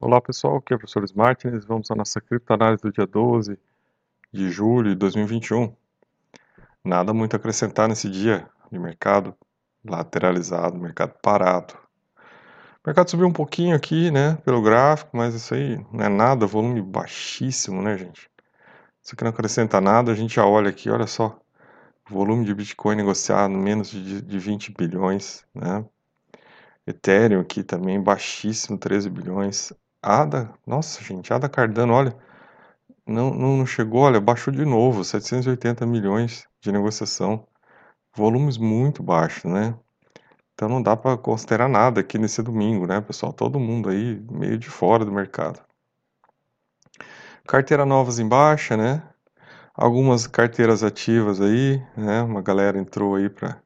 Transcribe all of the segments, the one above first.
Olá pessoal, aqui é o professor Martins. Vamos à nossa criptoanálise do dia 12 de julho de 2021. Nada muito a acrescentar nesse dia de mercado lateralizado, mercado parado. O mercado subiu um pouquinho aqui, né, pelo gráfico, mas isso aí não é nada, volume baixíssimo, né, gente? Isso aqui não acrescenta nada, a gente já olha aqui, olha só, volume de Bitcoin negociado menos de, de 20 bilhões, né? Ethereum aqui também baixíssimo, 13 bilhões. ADA, nossa gente, ADA Cardano, olha, não, não chegou, olha, baixou de novo, 780 milhões de negociação, volumes muito baixos, né? Então não dá para considerar nada aqui nesse domingo, né, pessoal? Todo mundo aí meio de fora do mercado. Carteira novas em baixa, né? Algumas carteiras ativas aí, né? Uma galera entrou aí para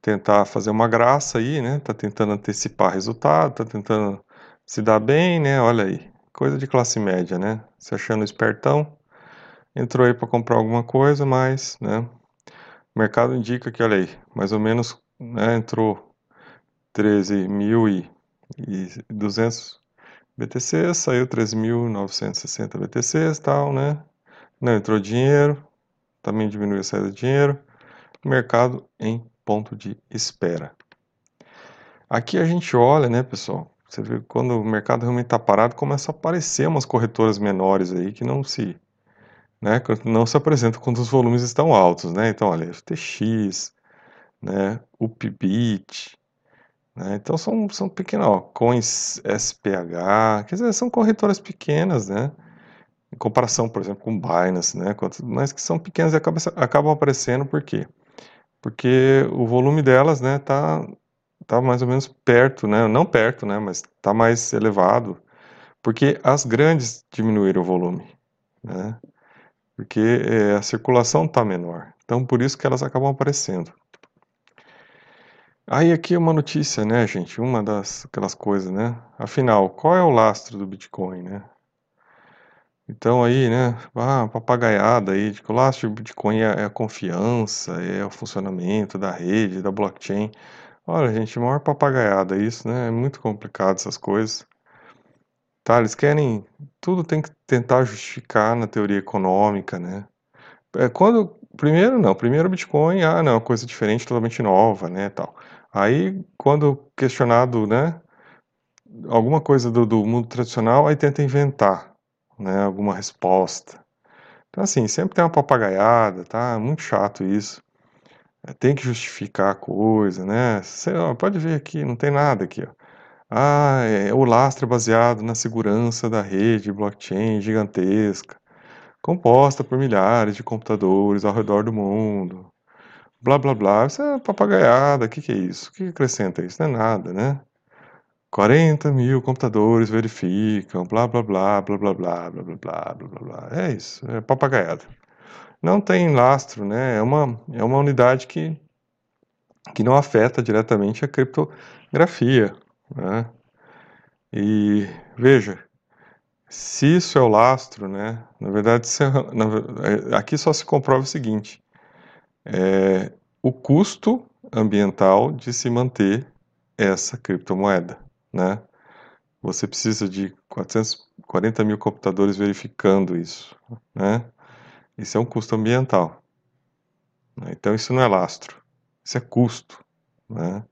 tentar fazer uma graça aí, né? Tá tentando antecipar resultado, tá tentando se dá bem, né? Olha aí, coisa de classe média, né? Se achando espertão, entrou aí para comprar alguma coisa, mas, né? O mercado indica que, olha aí, mais ou menos, né? Entrou 13.200 BTC, saiu 13.960 BTC, tal, né? Não entrou dinheiro, também diminuiu a saída de dinheiro. Mercado em ponto de espera. Aqui a gente olha, né, pessoal? Você vê que quando o mercado realmente está parado, começa a aparecer umas corretoras menores aí que não se, né, não se apresentam quando os volumes estão altos, né? Então, olha, FTX, né, UPBIT, né? Então são, são pequenas, ó, coins SPH, quer dizer, são corretoras pequenas, né? Em comparação, por exemplo, com Binance, né? Mas que são pequenas e acabam, acabam aparecendo por quê? Porque o volume delas, né, tá tá mais ou menos perto, né? Não perto, né? Mas tá mais elevado, porque as grandes diminuíram o volume, né? Porque é, a circulação tá menor. Então, por isso que elas acabam aparecendo. Aí aqui é uma notícia, né, gente? Uma das aquelas coisas, né? Afinal, qual é o lastro do Bitcoin, né? Então aí, né, ah, papagaiada aí, de que o lastro do Bitcoin é, é a confiança, é o funcionamento da rede, da blockchain. Olha, gente, maior papagaiada isso, né? É muito complicado essas coisas. Tá, eles querem. Tudo tem que tentar justificar na teoria econômica, né? É, quando. Primeiro, não. Primeiro, Bitcoin, ah, não, é uma coisa diferente, totalmente nova, né? Tal. Aí, quando questionado, né? Alguma coisa do, do mundo tradicional, aí tenta inventar, né? Alguma resposta. Então, assim, sempre tem uma papagaiada, tá? Muito chato isso. É, tem que justificar a coisa, né? Pode ver aqui, não tem nada aqui. Ó. Ah, é, o lastro é baseado na segurança da rede blockchain gigantesca, composta por milhares de computadores ao redor do mundo. Blá blá blá. Isso é papagaiada. O que, que é isso? O que, que acrescenta isso? Não é nada, né? 40 mil computadores verificam, blá blá, blá blá blá, blá blá blá, blá blá blá. É isso, é papagaiada não tem lastro, né? É uma, é uma unidade que, que não afeta diretamente a criptografia, né? E veja, se isso é o lastro, né? Na verdade, é, na, aqui só se comprova o seguinte: é, o custo ambiental de se manter essa criptomoeda, né? Você precisa de 440 mil computadores verificando isso, né? Isso é um custo ambiental. Né? Então isso não é lastro, isso é custo. Né?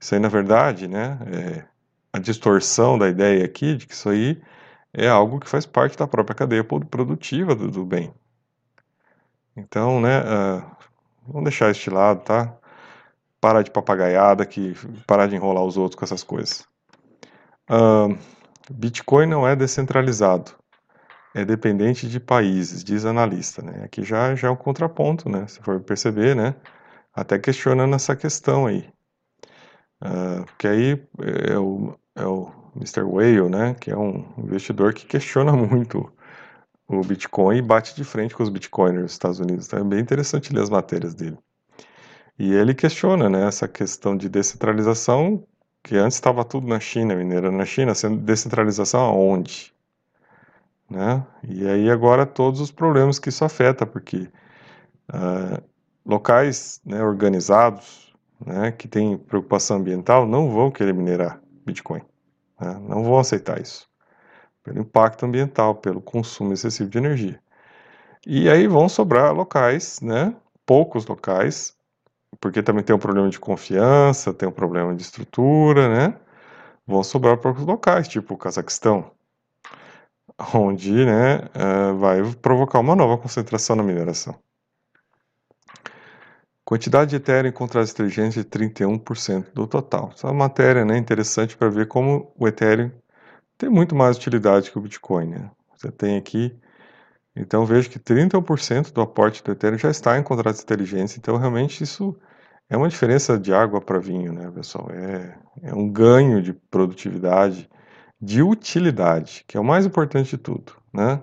Isso aí, na verdade, né, é a distorção da ideia aqui de que isso aí é algo que faz parte da própria cadeia produtiva do, do bem. Então, né, uh, vamos deixar este lado, tá? Parar de papagaiada, que, parar de enrolar os outros com essas coisas. Uh, Bitcoin não é descentralizado é dependente de países, diz analista. Né? Aqui já, já é um contraponto, né? se for perceber, né? até questionando essa questão aí. Uh, porque aí é o, é o Mr. Whale, né? que é um investidor que questiona muito o Bitcoin e bate de frente com os Bitcoiners dos Estados Unidos. Então é bem interessante ler as matérias dele. E ele questiona né, essa questão de descentralização, que antes estava tudo na China, mineira na China, sendo descentralização aonde? Né? E aí agora todos os problemas que isso afeta, porque uh, locais né, organizados, né, que têm preocupação ambiental, não vão querer minerar Bitcoin, né? não vão aceitar isso. pelo impacto ambiental, pelo consumo excessivo de energia. E aí vão sobrar locais, né? Poucos locais, porque também tem um problema de confiança, tem um problema de estrutura, né? Vão sobrar poucos locais, tipo o Cazaquistão, onde, né, uh, vai provocar uma nova concentração na mineração. Quantidade de Ethereum em contratos inteligentes de 31% do total. Essa é matéria né, interessante para ver como o Ethereum tem muito mais utilidade que o Bitcoin. Né? Você tem aqui, então vejo que 31% do aporte do Ethereum já está em contratos inteligentes, então realmente isso é uma diferença de água para vinho, né, pessoal? É, é um ganho de produtividade, de utilidade, que é o mais importante de tudo, né?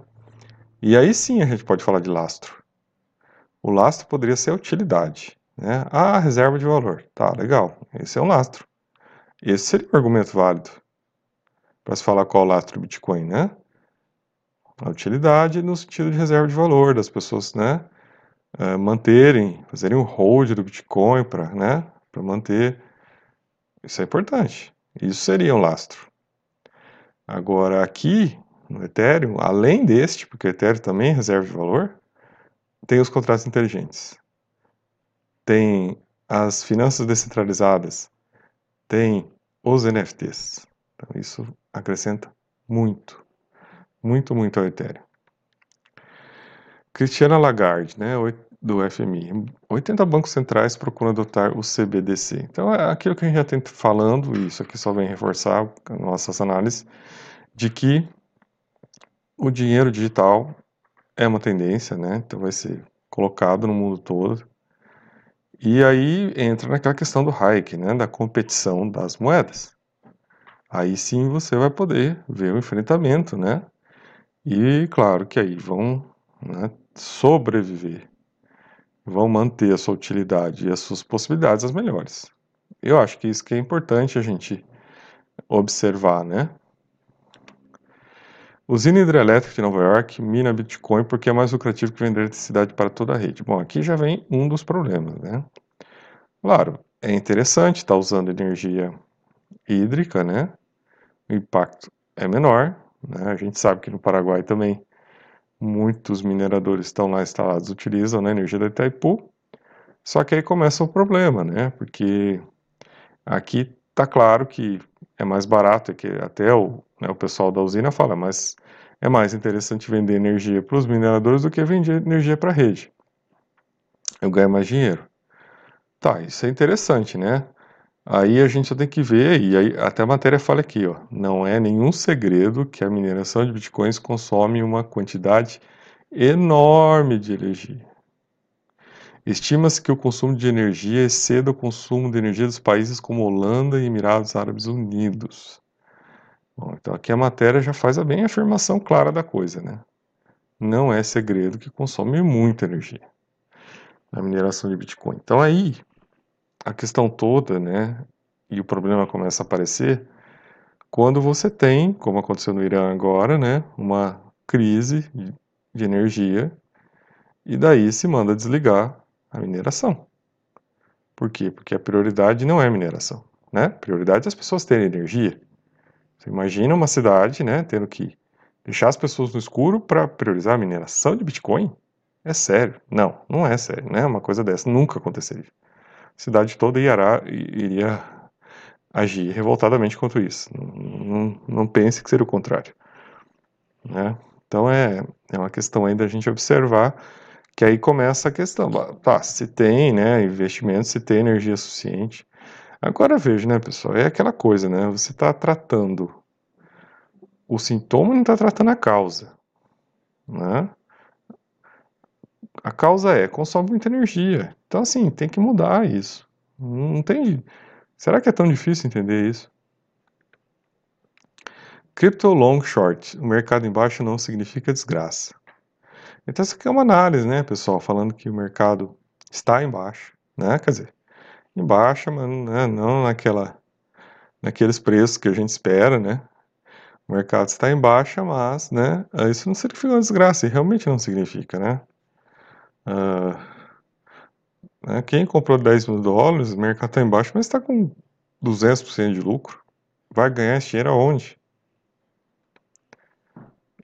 E aí sim a gente pode falar de lastro. O lastro poderia ser a utilidade. Né? Ah, reserva de valor. Tá, legal. Esse é um lastro. Esse seria um argumento válido para se falar qual é o lastro do Bitcoin, né? A utilidade no sentido de reserva de valor, das pessoas, né? Uh, manterem, fazerem um hold do Bitcoin para né, manter. Isso é importante. Isso seria um lastro. Agora, aqui no Ethereum, além deste, porque o Ethereum também é reserva de valor, tem os contratos inteligentes, tem as finanças descentralizadas, tem os NFTs. Então, isso acrescenta muito, muito, muito ao Ethereum. Cristiana Lagarde, né, do FMI. 80 bancos centrais procuram adotar o CBDC. Então, é aquilo que a gente já tem falando, e isso aqui só vem reforçar nossas análises, de que o dinheiro digital é uma tendência, né? Então vai ser colocado no mundo todo. E aí entra naquela questão do Hayek, né? Da competição das moedas. Aí sim você vai poder ver o enfrentamento, né? E claro que aí vão né, sobreviver, vão manter a sua utilidade e as suas possibilidades as melhores. Eu acho que isso que é importante a gente observar, né? Usina hidrelétrica de Nova York mina Bitcoin porque é mais lucrativo que vender eletricidade para toda a rede. Bom, aqui já vem um dos problemas, né? Claro, é interessante estar tá usando energia hídrica, né? O impacto é menor, né? A gente sabe que no Paraguai também muitos mineradores estão lá instalados utilizam né, a energia da Itaipu. Só que aí começa o problema, né? Porque aqui está claro que é mais barato, é que até o, né, o pessoal da usina fala, mas é mais interessante vender energia para os mineradores do que vender energia para a rede. Eu ganho mais dinheiro. Tá, isso é interessante, né? Aí a gente tem que ver, e aí até a matéria fala aqui, ó, não é nenhum segredo que a mineração de bitcoins consome uma quantidade enorme de energia. Estima-se que o consumo de energia exceda o consumo de energia dos países como Holanda e Emirados Árabes Unidos. Bom, então aqui a matéria já faz a bem a afirmação clara da coisa, né? Não é segredo que consome muita energia na mineração de Bitcoin. Então aí a questão toda, né, e o problema começa a aparecer quando você tem, como aconteceu no Irã agora, né, uma crise de energia e daí se manda desligar a mineração. Por quê? Porque a prioridade não é a mineração, né? A prioridade é as pessoas terem energia. Você imagina uma cidade, né, tendo que deixar as pessoas no escuro para priorizar a mineração de Bitcoin? É sério? Não, não é sério, né? Uma coisa dessa nunca aconteceria. A cidade toda iria, iria agir revoltadamente contra isso. Não, não, não, pense que seria o contrário. Né? Então é, é uma questão ainda a gente observar que aí começa a questão, tá, se tem, né, investimento, se tem energia suficiente. Agora veja, né, pessoal, é aquela coisa, né, você está tratando o sintoma não está tratando a causa, né? A causa é, consome muita energia. Então, assim, tem que mudar isso. Não tem... Será que é tão difícil entender isso? Crypto long short. O mercado embaixo não significa desgraça. Então, essa aqui é uma análise, né, pessoal, falando que o mercado está em baixa, né? Quer dizer, em baixa, mas né, não naquela, naqueles preços que a gente espera, né? O mercado está em baixa, mas, né, isso não significa uma desgraça, e realmente não significa, né? Uh, né quem comprou 10 mil dólares, o mercado está em baixa, mas está com 200% de lucro. Vai ganhar esse dinheiro aonde?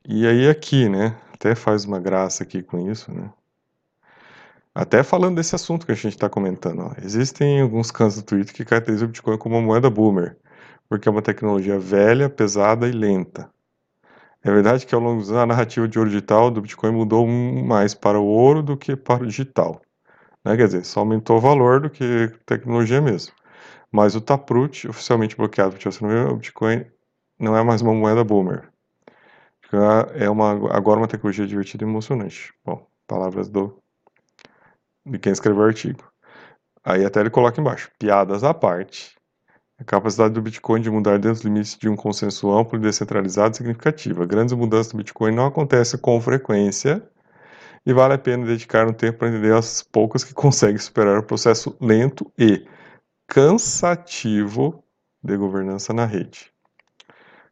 E aí aqui, né? Até faz uma graça aqui com isso, né? Até falando desse assunto que a gente está comentando, ó. existem alguns cantos do Twitter que caracterizam o Bitcoin como uma moeda boomer, porque é uma tecnologia velha, pesada e lenta. É verdade que ao longo dos anos a narrativa de ouro digital do Bitcoin mudou mais para o ouro do que para o digital. Né? Quer dizer, só aumentou o valor do que tecnologia mesmo. Mas o Taproot, oficialmente bloqueado o Bitcoin não é mais uma moeda boomer. É uma, agora uma tecnologia divertida e emocionante. Bom, palavras do de quem escreveu o artigo. Aí até ele coloca embaixo, piadas à parte. A capacidade do Bitcoin de mudar dentro dos limites de um consenso amplo e descentralizado é significativa. Grandes mudanças do Bitcoin não acontecem com frequência e vale a pena dedicar um tempo para entender as poucas que conseguem superar o processo lento e cansativo de governança na rede.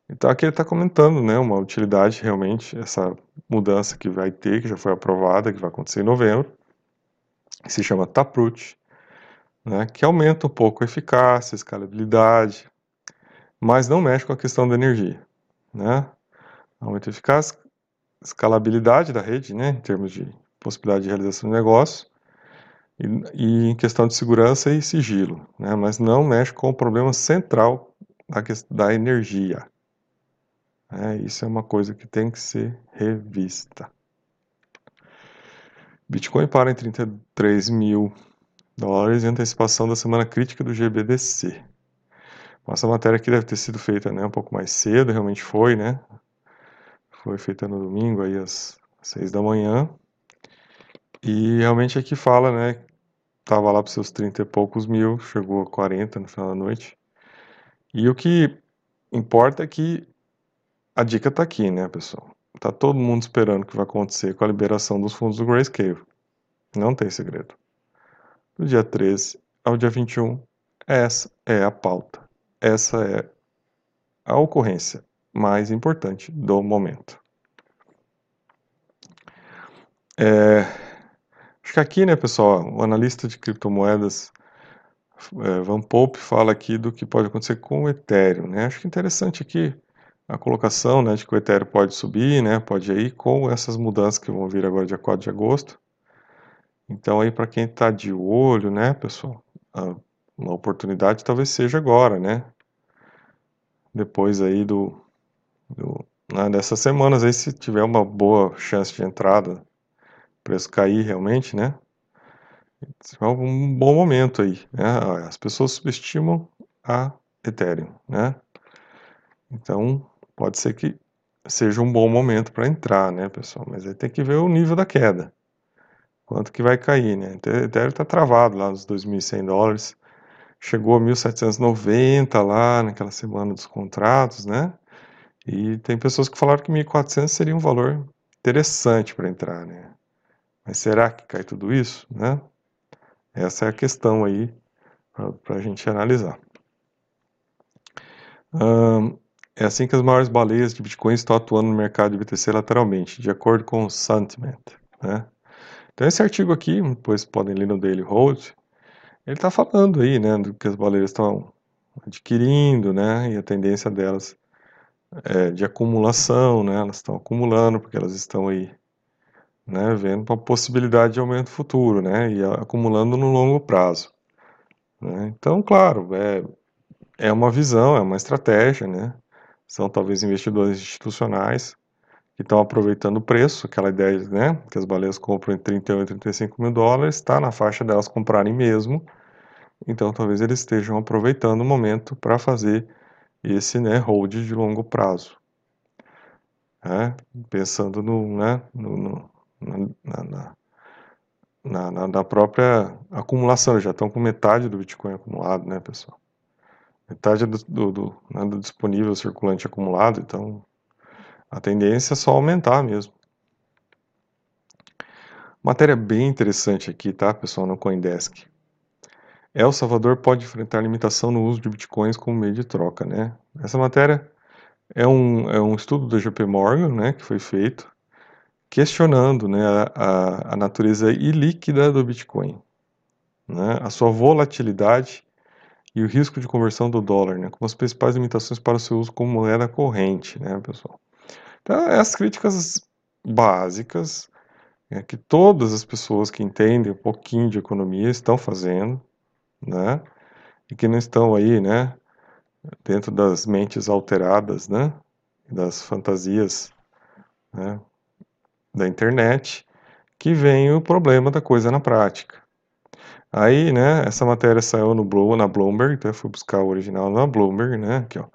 Então aqui ele está comentando né, uma utilidade realmente, essa mudança que vai ter, que já foi aprovada, que vai acontecer em novembro, que se chama Taproot, né, que aumenta um pouco a eficácia, a escalabilidade, mas não mexe com a questão da energia. Né? Aumenta a eficácia, escalabilidade da rede, né, em termos de possibilidade de realização de negócio, e, e em questão de segurança e sigilo, né, mas não mexe com o problema central da, da energia. É, isso é uma coisa que tem que ser revista. Bitcoin para em 33 mil dólares em antecipação da semana crítica do GBDC. Essa matéria aqui deve ter sido feita né, um pouco mais cedo, realmente foi, né? Foi feita no domingo, aí às 6 da manhã. E realmente aqui fala, né? Tava lá para seus 30 e poucos mil, chegou a 40 no final da noite. E o que importa é que a dica está aqui, né, pessoal? Tá todo mundo esperando o que vai acontecer com a liberação dos fundos do Grayscale. Não tem segredo. Do dia 13 ao dia 21, essa é a pauta. Essa é a ocorrência mais importante do momento. É, acho que aqui, né, pessoal, o analista de criptomoedas é, Van Pope fala aqui do que pode acontecer com o Ethereum, né? Acho que interessante aqui a colocação né, de que o Ethereum pode subir, né, pode ir com essas mudanças que vão vir agora dia 4 de agosto. Então aí para quem está de olho, né, pessoal, uma oportunidade talvez seja agora, né? Depois aí do, do né, dessas semanas aí se tiver uma boa chance de entrada, preço cair realmente, né? É um bom momento aí, né? As pessoas subestimam a Ethereum, né? Então, pode ser que seja um bom momento para entrar, né, pessoal? Mas aí tem que ver o nível da queda. Quanto que vai cair, né? O Ethereum está travado lá nos 2.100 dólares. Chegou a 1.790 lá naquela semana dos contratos, né? E tem pessoas que falaram que 1.400 seria um valor interessante para entrar, né? Mas será que cai tudo isso, né? Essa é a questão aí para a gente analisar. É assim que as maiores baleias de Bitcoin estão atuando no mercado de BTC lateralmente, de acordo com o Sentiment. Né? Então esse artigo aqui, depois podem ler no Daily Hold, ele está falando aí, né, do que as baleias estão adquirindo, né, e a tendência delas é de acumulação, né, elas estão acumulando porque elas estão aí, né, vendo uma possibilidade de aumento futuro, né, e acumulando no longo prazo. Né? Então, claro, é, é uma visão, é uma estratégia, né, são talvez investidores institucionais que estão aproveitando o preço, aquela ideia né, que as baleias compram em 31 e 35 mil dólares, está na faixa delas comprarem mesmo, então talvez eles estejam aproveitando o momento para fazer esse né, hold de longo prazo. É, pensando no, né, no, no na, na, na, na, na própria acumulação, já estão com metade do Bitcoin acumulado, né, pessoal? metade do, do, do, né, do disponível circulante acumulado, então a tendência é só aumentar mesmo. Matéria bem interessante aqui, tá, pessoal, no Coindesk. El Salvador pode enfrentar limitação no uso de bitcoins como meio de troca, né? Essa matéria é um, é um estudo da JP Morgan, né, que foi feito, questionando né, a, a natureza ilíquida do Bitcoin, né, a sua volatilidade e o risco de conversão do dólar, né, como as principais limitações para o seu uso como moeda corrente, né, pessoal. Então, é as críticas básicas é, que todas as pessoas que entendem um pouquinho de economia estão fazendo, né? E que não estão aí, né? Dentro das mentes alteradas, né? Das fantasias né? da internet, que vem o problema da coisa na prática. Aí, né, essa matéria saiu no Blow, na Bloomberg, então eu fui buscar o original na Bloomberg, né, aqui ó.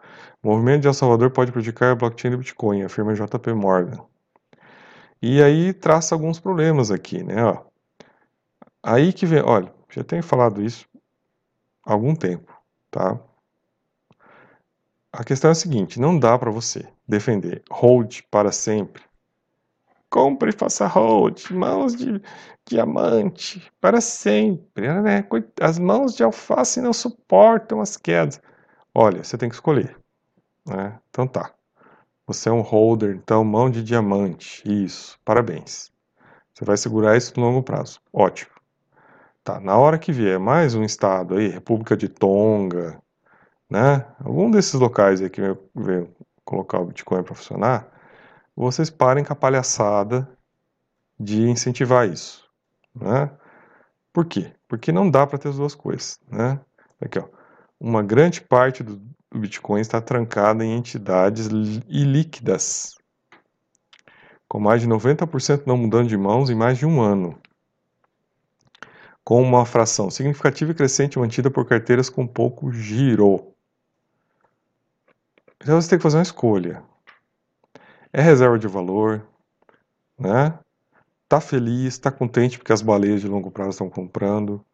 Movimento de El Salvador pode prejudicar a blockchain do Bitcoin, afirma JP Morgan. E aí traça alguns problemas aqui, né, ó. Aí que vem, olha, já tenho falado isso há algum tempo, tá? A questão é a seguinte, não dá para você defender hold para sempre Compre e faça hold, mãos de diamante, para sempre. Né? As mãos de alface não suportam as quedas. Olha, você tem que escolher. Né? Então tá. Você é um holder, então mão de diamante. Isso, parabéns. Você vai segurar isso no longo prazo. Ótimo. Tá, na hora que vier mais um estado aí, República de Tonga, né? Algum desses locais aí que vem colocar o Bitcoin para funcionar, vocês parem com a palhaçada de incentivar isso. Né? Por quê? Porque não dá para ter as duas coisas. Né? Aqui, ó. Uma grande parte do Bitcoin está trancada em entidades ilíquidas, com mais de 90% não mudando de mãos em mais de um ano, com uma fração significativa e crescente mantida por carteiras com pouco giro. Então você tem que fazer uma escolha é reserva de valor, né? Tá feliz, tá contente porque as baleias de longo prazo estão comprando,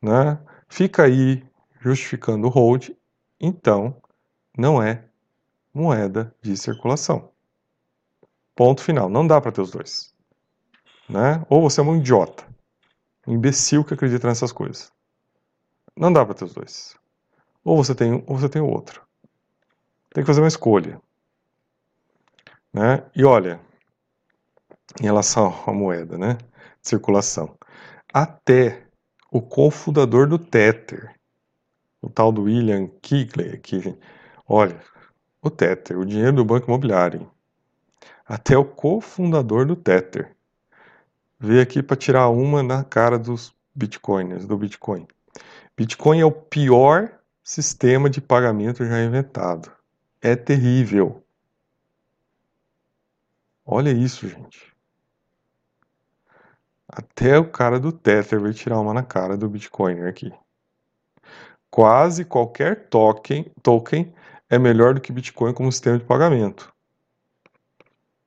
né? Fica aí justificando o hold, então não é moeda de circulação. Ponto final. Não dá para ter os dois, né? Ou você é um idiota, um imbecil que acredita nessas coisas. Não dá para ter os dois. Ou você tem um, ou você tem o outro. Tem que fazer uma escolha. Né? E olha, em relação à moeda, né? Circulação. Até o cofundador do Tether, o tal do William Kigley, aqui, olha, o Tether, o dinheiro do Banco Imobiliário. Até o cofundador do Tether veio aqui para tirar uma na cara dos bitcoiners, do Bitcoin. Bitcoin é o pior sistema de pagamento já inventado. É terrível. Olha isso, gente. Até o cara do Tether vai tirar uma na cara do Bitcoin aqui. Quase qualquer token, token é melhor do que Bitcoin como sistema de pagamento.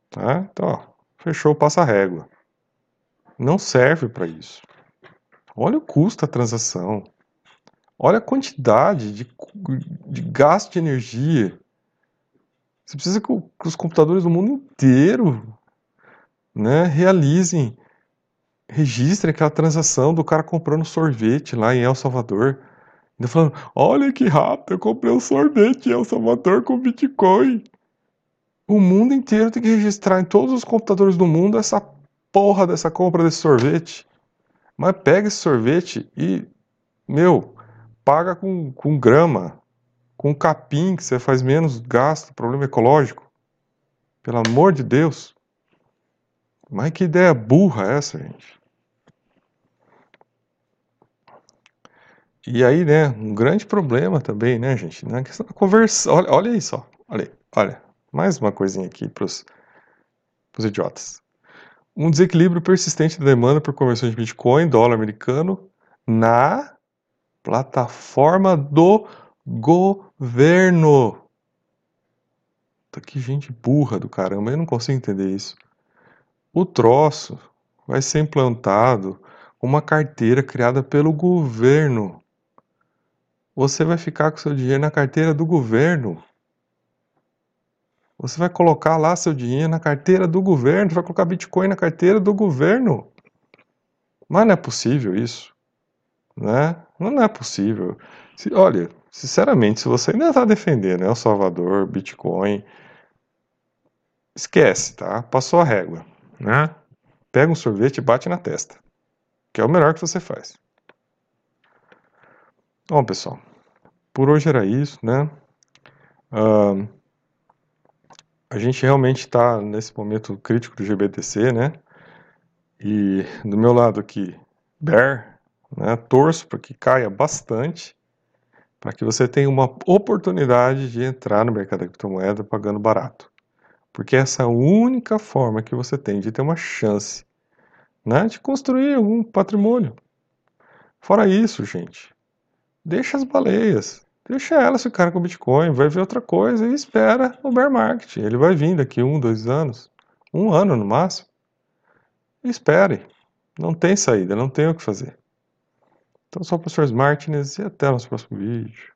Tá? Então, ó, fechou o passa-régua. Não serve para isso. Olha o custo da transação. Olha a quantidade de, de gasto de energia você precisa que, os computadores do mundo inteiro né, realizem, registrem aquela transação do cara comprando sorvete lá em El Salvador. Ainda falando, olha que rápido, eu comprei um sorvete em El Salvador com Bitcoin. O mundo inteiro tem que registrar em todos os computadores do mundo essa porra dessa compra desse sorvete. Mas pega esse sorvete e, meu, paga com, com grama com capim que você faz menos gasto, problema ecológico. Pelo amor de Deus. Mas que ideia burra é essa, gente? E aí, né, um grande problema também, né, gente, na questão da conversa. Olha, olha aí só, olha olha, mais uma coisinha aqui para os idiotas. Um desequilíbrio persistente da demanda por conversão de Bitcoin, dólar americano, na plataforma do governo. Tá que gente burra do caramba, eu não consigo entender isso. O troço vai ser implantado uma carteira criada pelo governo. Você vai ficar com seu dinheiro na carteira do governo. Você vai colocar lá seu dinheiro na carteira do governo, vai colocar Bitcoin na carteira do governo. Mas não é possível isso, né? Não é possível. Se, olha, Sinceramente, se você ainda está defendendo El Salvador, Bitcoin, esquece, tá? Passou a régua, né? Pega um sorvete e bate na testa, que é o melhor que você faz. Bom, pessoal, por hoje era isso, né? Uh, a gente realmente está nesse momento crítico do GBTC, né? E do meu lado aqui, Bear, né? Torço para que caia bastante, para que você tenha uma oportunidade de entrar no mercado da criptomoeda pagando barato. Porque essa é a única forma que você tem de ter uma chance né, de construir algum patrimônio. Fora isso, gente, deixa as baleias, deixa elas ficarem com o Bitcoin, vai ver outra coisa e espera o bear market. Ele vai vir daqui um, dois anos, um ano no máximo. Espere, não tem saída, não tem o que fazer. Então, sou o professor Martins e até o nosso próximo vídeo.